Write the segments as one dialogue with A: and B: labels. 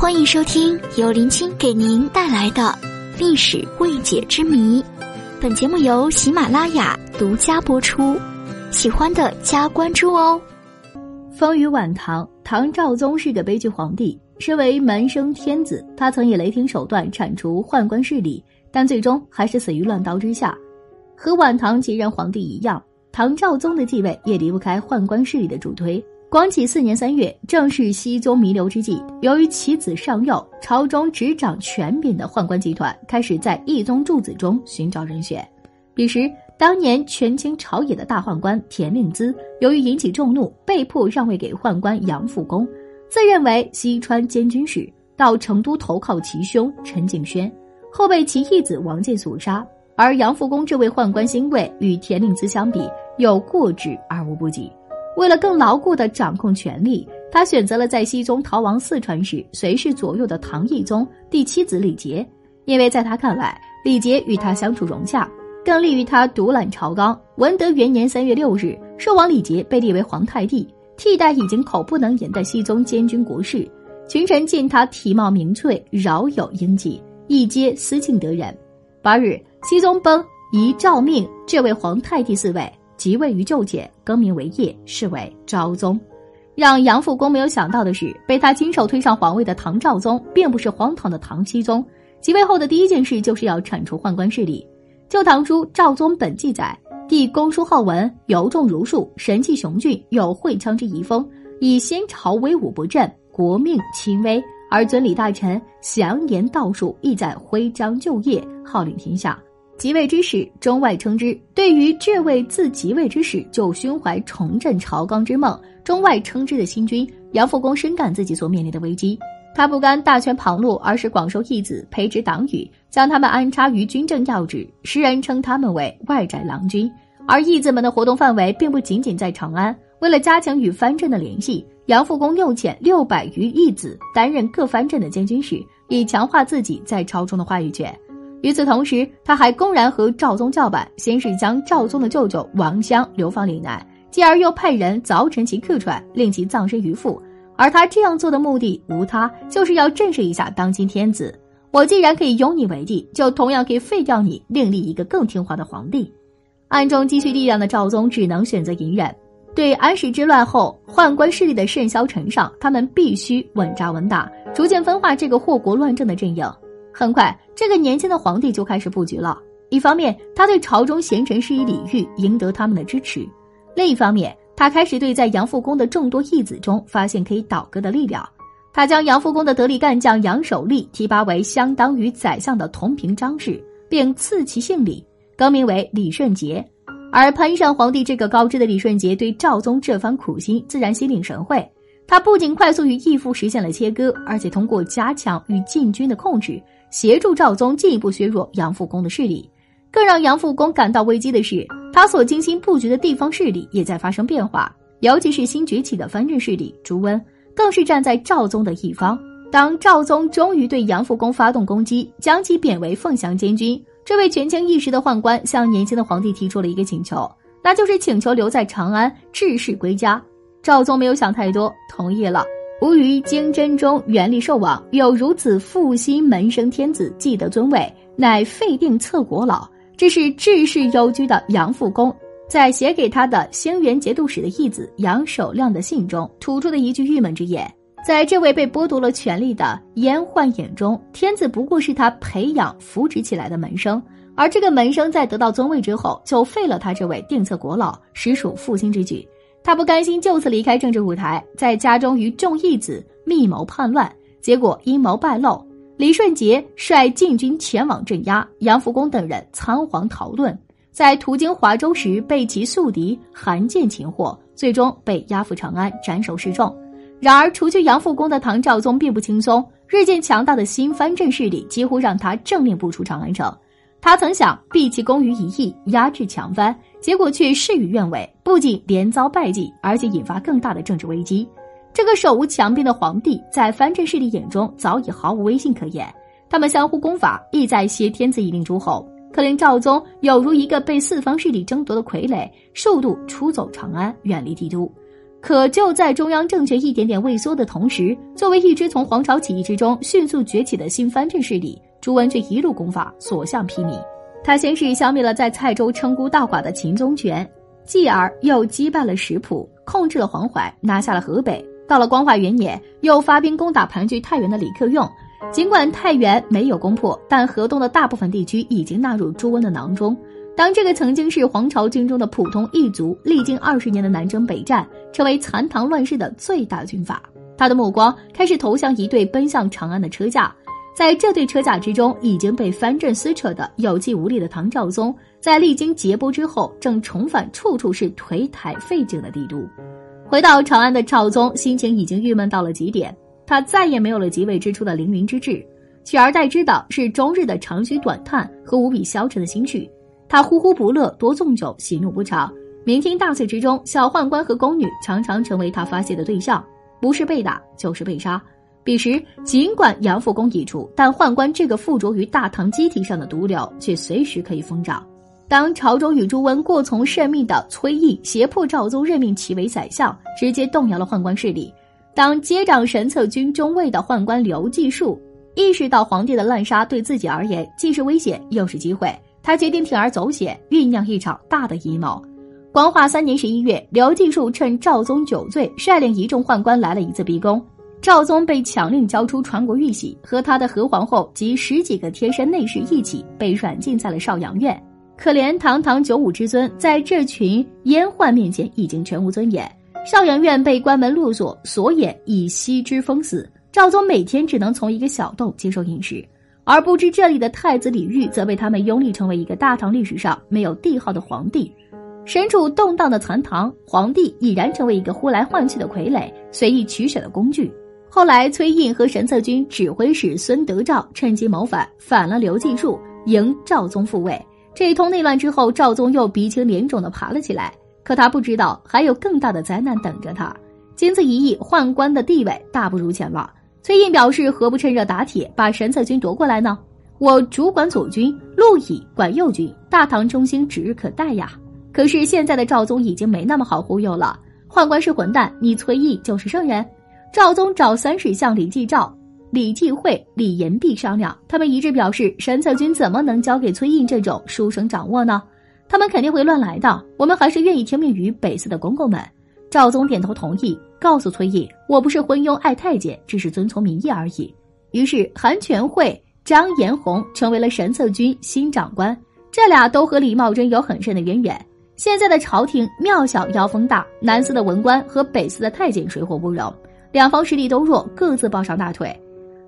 A: 欢迎收听由林青给您带来的历史未解之谜。本节目由喜马拉雅独家播出，喜欢的加关注哦。
B: 风雨晚唐，唐昭宗是个悲剧皇帝。身为门生天子，他曾以雷霆手段铲除宦官势力，但最终还是死于乱刀之下。和晚唐几任皇帝一样，唐昭宗的继位也离不开宦官势力的助推。光启四年三月，正是熹宗弥留之际。由于其子尚幼，朝中执掌权柄的宦官集团开始在义宗诸子中寻找人选。彼时，当年权倾朝野的大宦官田令孜，由于引起众怒，被迫让位给宦官杨复恭，自认为西川监军使，到成都投靠其兄陈敬轩，后被其义子王建所杀。而杨复恭这位宦官新贵，与田令孜相比，有过之而无不及。为了更牢固地掌控权力，他选择了在熹宗逃亡四川时随侍左右的唐懿宗第七子李杰，因为在他看来，李杰与他相处融洽，更利于他独揽朝纲。文德元年三月六日，寿王李杰被立为皇太帝，替代已经口不能言的熹宗监军国事。群臣见他体貌明翠，饶有英气，亦皆思敬得人。八日，熹宗崩，遗诏命这位皇太帝嗣位。即位于骤减，更名为业，是为昭宗。让杨复恭没有想到的是，被他亲手推上皇位的唐昭宗，并不是荒唐的唐僖宗。即位后的第一件事，就是要铲除宦官势力。《旧唐书·昭宗本纪》载：帝公书好文，尤重儒术，神气雄峻，有会羌之遗风，以先朝威武不振，国命轻危，而尊礼大臣，详言道术，意在徽章就业，号令天下。即位之时，中外称之。对于这位自即位之时就胸怀重振朝纲之梦、中外称之的新君，杨复恭深感自己所面临的危机。他不甘大权旁落，而是广收义子，培植党羽，将他们安插于军政要职。时人称他们为外宅郎君。而义子们的活动范围并不仅仅在长安。为了加强与藩镇的联系，杨复恭又遣六百余义子担任各藩镇的监军使，以强化自己在朝中的话语权。与此同时，他还公然和赵宗叫板，先是将赵宗的舅舅王襄流放岭南，继而又派人凿沉其客船，令其葬身鱼腹。而他这样做的目的无他，就是要震慑一下当今天子。我既然可以拥你为帝，就同样可以废掉你，另立一个更听话的皇帝。暗中积蓄力量的赵宗只能选择隐忍。对安史之乱后宦官势力的甚嚣尘上，他们必须稳扎稳打，逐渐分化这个祸国乱政的阵营。很快，这个年轻的皇帝就开始布局了。一方面，他对朝中贤臣施以礼遇，赢得他们的支持；另一方面，他开始对在杨复恭的众多义子中发现可以倒戈的力量。他将杨复恭的得力干将杨守立提拔为相当于宰相的同平章事，并赐其姓李，更名为李顺杰。而攀上皇帝这个高枝的李顺杰，对赵宗这番苦心自然心领神会。他不仅快速与义父实现了切割，而且通过加强与禁军的控制。协助赵宗进一步削弱杨复恭的势力，更让杨复恭感到危机的是，他所精心布局的地方势力也在发生变化，尤其是新崛起的藩镇势力朱温，更是站在赵宗的一方。当赵宗终于对杨复恭发动攻击，将其贬为凤翔监军，这位权倾一时的宦官向年轻的皇帝提出了一个请求，那就是请求留在长安治世归家。赵宗没有想太多，同意了。吾于京真中原力寿王，有如此负心门生天子，既得尊位，乃废定策国老。这是治世忧居的杨复公在写给他的兴元节度使的义子杨守亮的信中吐出的一句郁闷之言。在这位被剥夺了权力的阉宦眼中，天子不过是他培养扶植起来的门生，而这个门生在得到尊位之后，就废了他这位定策国老，实属负心之举。他不甘心就此离开政治舞台，在家中与众义子密谋叛乱，结果阴谋败露。李顺杰率禁军前往镇压，杨复恭等人仓皇逃遁，在途经华州时被其宿敌韩建擒获，最终被押赴长安斩首示众。然而，除去杨复恭的唐昭宗并不轻松，日渐强大的新藩镇势力几乎让他正面步出长安城。他曾想毕其功于一役，压制强藩。结果却事与愿违，不仅连遭败绩，而且引发更大的政治危机。这个手无强兵的皇帝，在藩镇势力眼中早已毫无威信可言。他们相互攻伐，意在挟天子以令诸侯。可令赵宗有如一个被四方势力争夺的傀儡，数度出走长安，远离帝都。可就在中央政权一点点畏缩的同时，作为一支从黄巢起义之中迅速崛起的新藩镇势力，朱温却一路攻伐，所向披靡。他先是消灭了在蔡州称孤道寡的秦宗权，继而又击败了石浦，控制了黄淮，拿下了河北。到了光化元年，又发兵攻打盘踞太原的李克用。尽管太原没有攻破，但河东的大部分地区已经纳入朱温的囊中。当这个曾经是黄巢军中的普通异族，历经二十年的南征北战，成为残唐乱世的最大军阀，他的目光开始投向一队奔向长安的车驾。在这对车架之中，已经被藩镇撕扯的有气无力的唐昭宗，在历经劫波之后，正重返处处是颓台废景的帝都。回到长安的赵宗，心情已经郁闷到了极点。他再也没有了即位之初的凌云之志，取而代之的是终日的长吁短叹和无比消沉的心绪。他呼呼不乐，多纵酒，喜怒不常。酩酊大醉之中，小宦官和宫女常常成为他发泄的对象，不是被打就是被杀。彼时，尽管杨复恭已除，但宦官这个附着于大唐机体上的毒瘤却随时可以疯长。当朝中与朱温过从甚密的崔毅胁迫赵宗任命其为宰相，直接动摇了宦官势力。当接掌神策军中尉的宦官刘继树意识到皇帝的滥杀对自己而言既是危险又是机会，他决定铤而走险，酝酿一场大的阴谋。光化三年十一月，刘继树趁赵宗酒醉，率领一众宦官来了一次逼宫。赵宗被强令交出传国玉玺，和他的何皇后及十几个贴身内侍一起被软禁在了少阳院。可怜堂堂九五之尊，在这群阉宦面前已经全无尊严。少阳院被关门落锁，锁眼已悉之封死。赵宗每天只能从一个小洞接受饮食，而不知这里的太子李煜则被他们拥立成为一个大唐历史上没有帝号的皇帝。身处动荡的残唐，皇帝已然成为一个呼来唤去的傀儡，随意取舍的工具。后来，崔胤和神策军指挥使孙德昭趁机谋反，反了刘继树，迎赵宗复位。这一通内乱之后，赵宗又鼻青脸肿的爬了起来。可他不知道，还有更大的灾难等着他。经此一役，宦官的地位大不如前了。崔胤表示：“何不趁热打铁，把神策军夺过来呢？我主管左军，陆乙管右军，大唐中兴指日可待呀！”可是现在的赵宗已经没那么好忽悠了。宦官是混蛋，你崔毅就是圣人。赵宗找三史相李继照。李继惠、李延璧商量，他们一致表示，神策军怎么能交给崔胤这种书生掌握呢？他们肯定会乱来的。我们还是愿意听命于北司的公公们。赵宗点头同意，告诉崔胤：“我不是昏庸爱太监，只是遵从民意而已。”于是，韩全惠、张延宏成为了神策军新长官。这俩都和李茂贞有很深的渊源。现在的朝廷庙小妖风大，南司的文官和北司的太监水火不容，两方实力都弱，各自抱上大腿。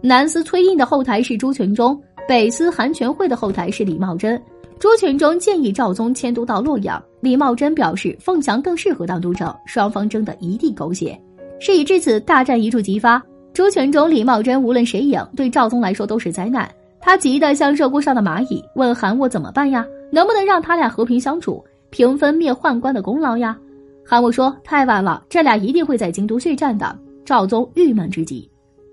B: 南司崔胤的后台是朱全忠，北司韩全惠的后台是李茂贞。朱全忠建议赵宗迁都到洛阳，李茂贞表示凤翔更适合当都城，双方争得一地狗血。事已至此，大战一触即发。朱全忠、李茂贞无论谁赢，对赵宗来说都是灾难。他急得像热锅上的蚂蚁，问韩沃怎么办呀？能不能让他俩和平相处，平分灭宦官的功劳呀？韩沃说太晚了，这俩一定会在京都血战的。赵宗郁闷之极。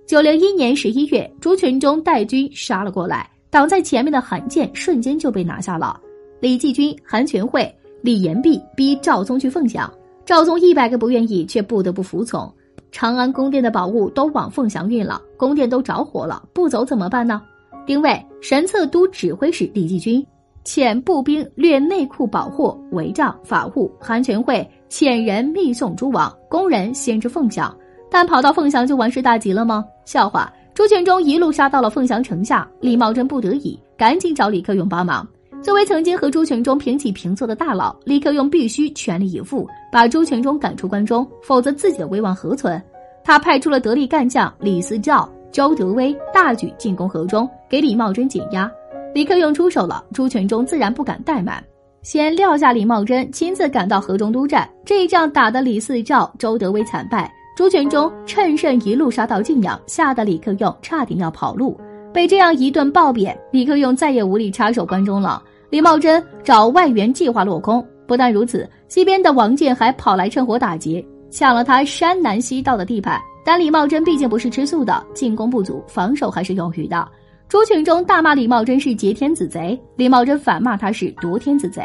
B: 九零一年十一月，朱全忠带军杀了过来，挡在前面的韩建瞬间就被拿下了。李继军、韩全惠、李延弼逼赵宗去凤翔，赵宗一百个不愿意，却不得不服从。长安宫殿的宝物都往凤翔运了，宫殿都着火了，不走怎么办呢？丁谓神策都指挥使李继军遣步兵掠内库宝货、帷帐、法物，韩全惠遣人密送诸王，工人先至凤翔。但跑到凤翔就完事大吉了吗？笑话！朱全忠一路杀到了凤翔城下，李茂贞不得已赶紧找李克用帮忙。作为曾经和朱全忠平起平坐的大佬，李克用必须全力以赴把朱全忠赶出关中，否则自己的威望何存？他派出了得力干将李思照、周德威，大举进攻河中，给李茂贞减压。李克用出手了，朱全忠自然不敢怠慢，先撂下李茂贞，亲自赶到河中督战。这一仗打得李思照、周德威惨败。朱全忠趁胜一路杀到晋阳，吓得李克用差点要跑路。被这样一顿暴贬，李克用再也无力插手关中了。李茂贞找外援计划落空。不但如此，西边的王建还跑来趁火打劫，抢了他山南西道的地盘。但李茂贞毕竟不是吃素的，进攻不足，防守还是有余的。朱全忠大骂李茂贞是劫天子贼，李茂贞反骂他是夺天子贼。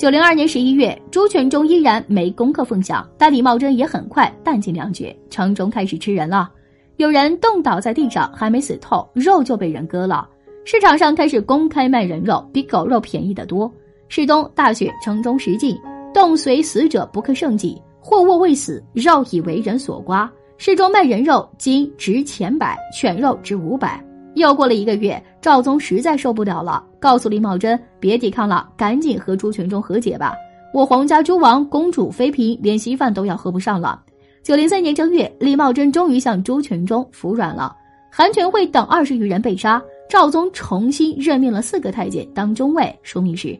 B: 九零二年十一月，朱全忠依然没攻克凤翔，但李茂贞也很快弹尽粮绝，城中开始吃人了。有人冻倒在地上，还没死透，肉就被人割了。市场上开始公开卖人肉，比狗肉便宜得多。世东大雪，城中食尽，冻随死者不克胜计，或卧未死，肉已为人所刮。市中卖人肉，今值钱百，犬肉值五百。又过了一个月，赵宗实在受不了了，告诉李茂贞别抵抗了，赶紧和朱全忠和解吧。我皇家诸王、公主、妃嫔，连稀饭都要喝不上了。九零三年正月，李茂贞终于向朱全忠服软了。韩全慧等二十余人被杀，赵宗重新任命了四个太监当中尉、枢密使。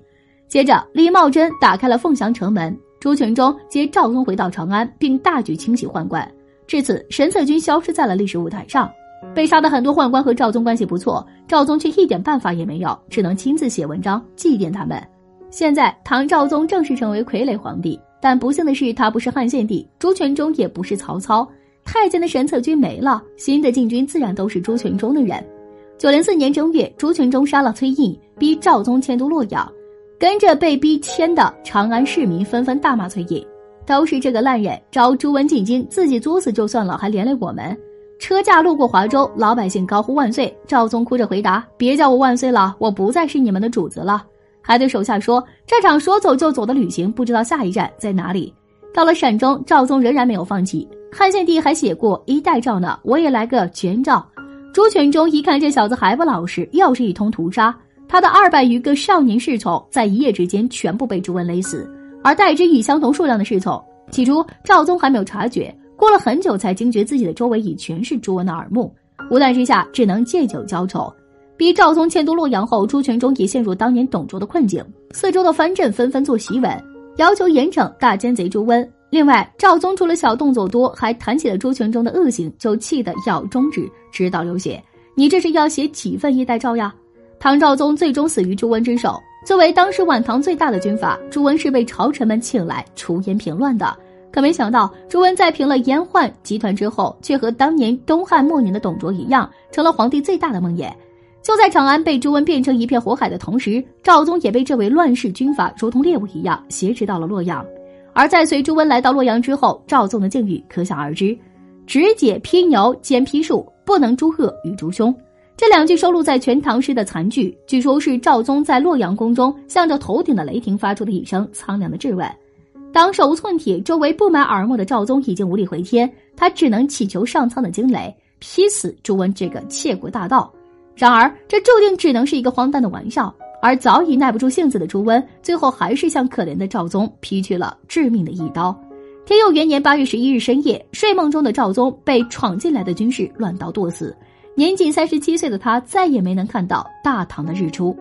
B: 接着，李茂贞打开了凤翔城门，朱全忠接赵宗回到长安，并大举清洗宦官。至此，神策军消失在了历史舞台上。被杀的很多宦官和赵宗关系不错，赵宗却一点办法也没有，只能亲自写文章祭奠他们。现在唐昭宗正式成为傀儡皇帝，但不幸的是，他不是汉献帝，朱全忠也不是曹操，太监的神策军没了，新的禁军自然都是朱全忠的人。九零四年正月，朱全忠杀了崔胤，逼赵宗迁都洛阳，跟着被逼迁的长安市民纷纷大骂崔胤，都是这个烂人，招朱温进京，自己作死就算了，还连累我们。车驾路过华州，老百姓高呼万岁。赵宗哭着回答：“别叫我万岁了，我不再是你们的主子了。”还对手下说：“这场说走就走的旅行，不知道下一站在哪里。”到了陕中，赵宗仍然没有放弃。汉献帝还写过一代诏呢，我也来个全诏。朱全忠一看这小子还不老实，又是一通屠杀。他的二百余个少年侍从在一夜之间全部被朱温勒死，而代之以相同数量的侍从，起初赵宗还没有察觉。过了很久，才惊觉自己的周围已全是朱温的耳目，无奈之下，只能借酒浇愁。逼赵宗迁都洛阳后，朱全忠也陷入当年董卓的困境，四周的藩镇纷纷做檄文，要求严惩大奸贼朱温。另外，赵宗除了小动作多，还谈起了朱全忠的恶行，就气得咬中指，直到流血。你这是要写几份一代诏呀？唐昭宗最终死于朱温之手。作为当时晚唐最大的军阀，朱温是被朝臣们请来出言平乱的。可没想到，朱温在平了燕宦集团之后，却和当年东汉末年的董卓一样，成了皇帝最大的梦魇。就在长安被朱温变成一片火海的同时，赵宗也被这位乱世军阀如同猎物一样挟持到了洛阳。而在随朱温来到洛阳之后，赵宗的境遇可想而知：“只解披牛，兼批树，不能诛恶与诛凶。”这两句收录在《全唐诗》的残句，据说是赵宗在洛阳宫中向着头顶的雷霆发出的一声苍凉的质问。当手无寸铁、周围布满耳目的赵宗已经无力回天，他只能祈求上苍的惊雷劈死朱温这个窃国大盗。然而，这注定只能是一个荒诞的玩笑。而早已耐不住性子的朱温，最后还是向可怜的赵宗劈去了致命的一刀。天佑元年八月十一日深夜，睡梦中的赵宗被闯进来的军士乱刀剁死。年仅三十七岁的他，再也没能看到大唐的日出。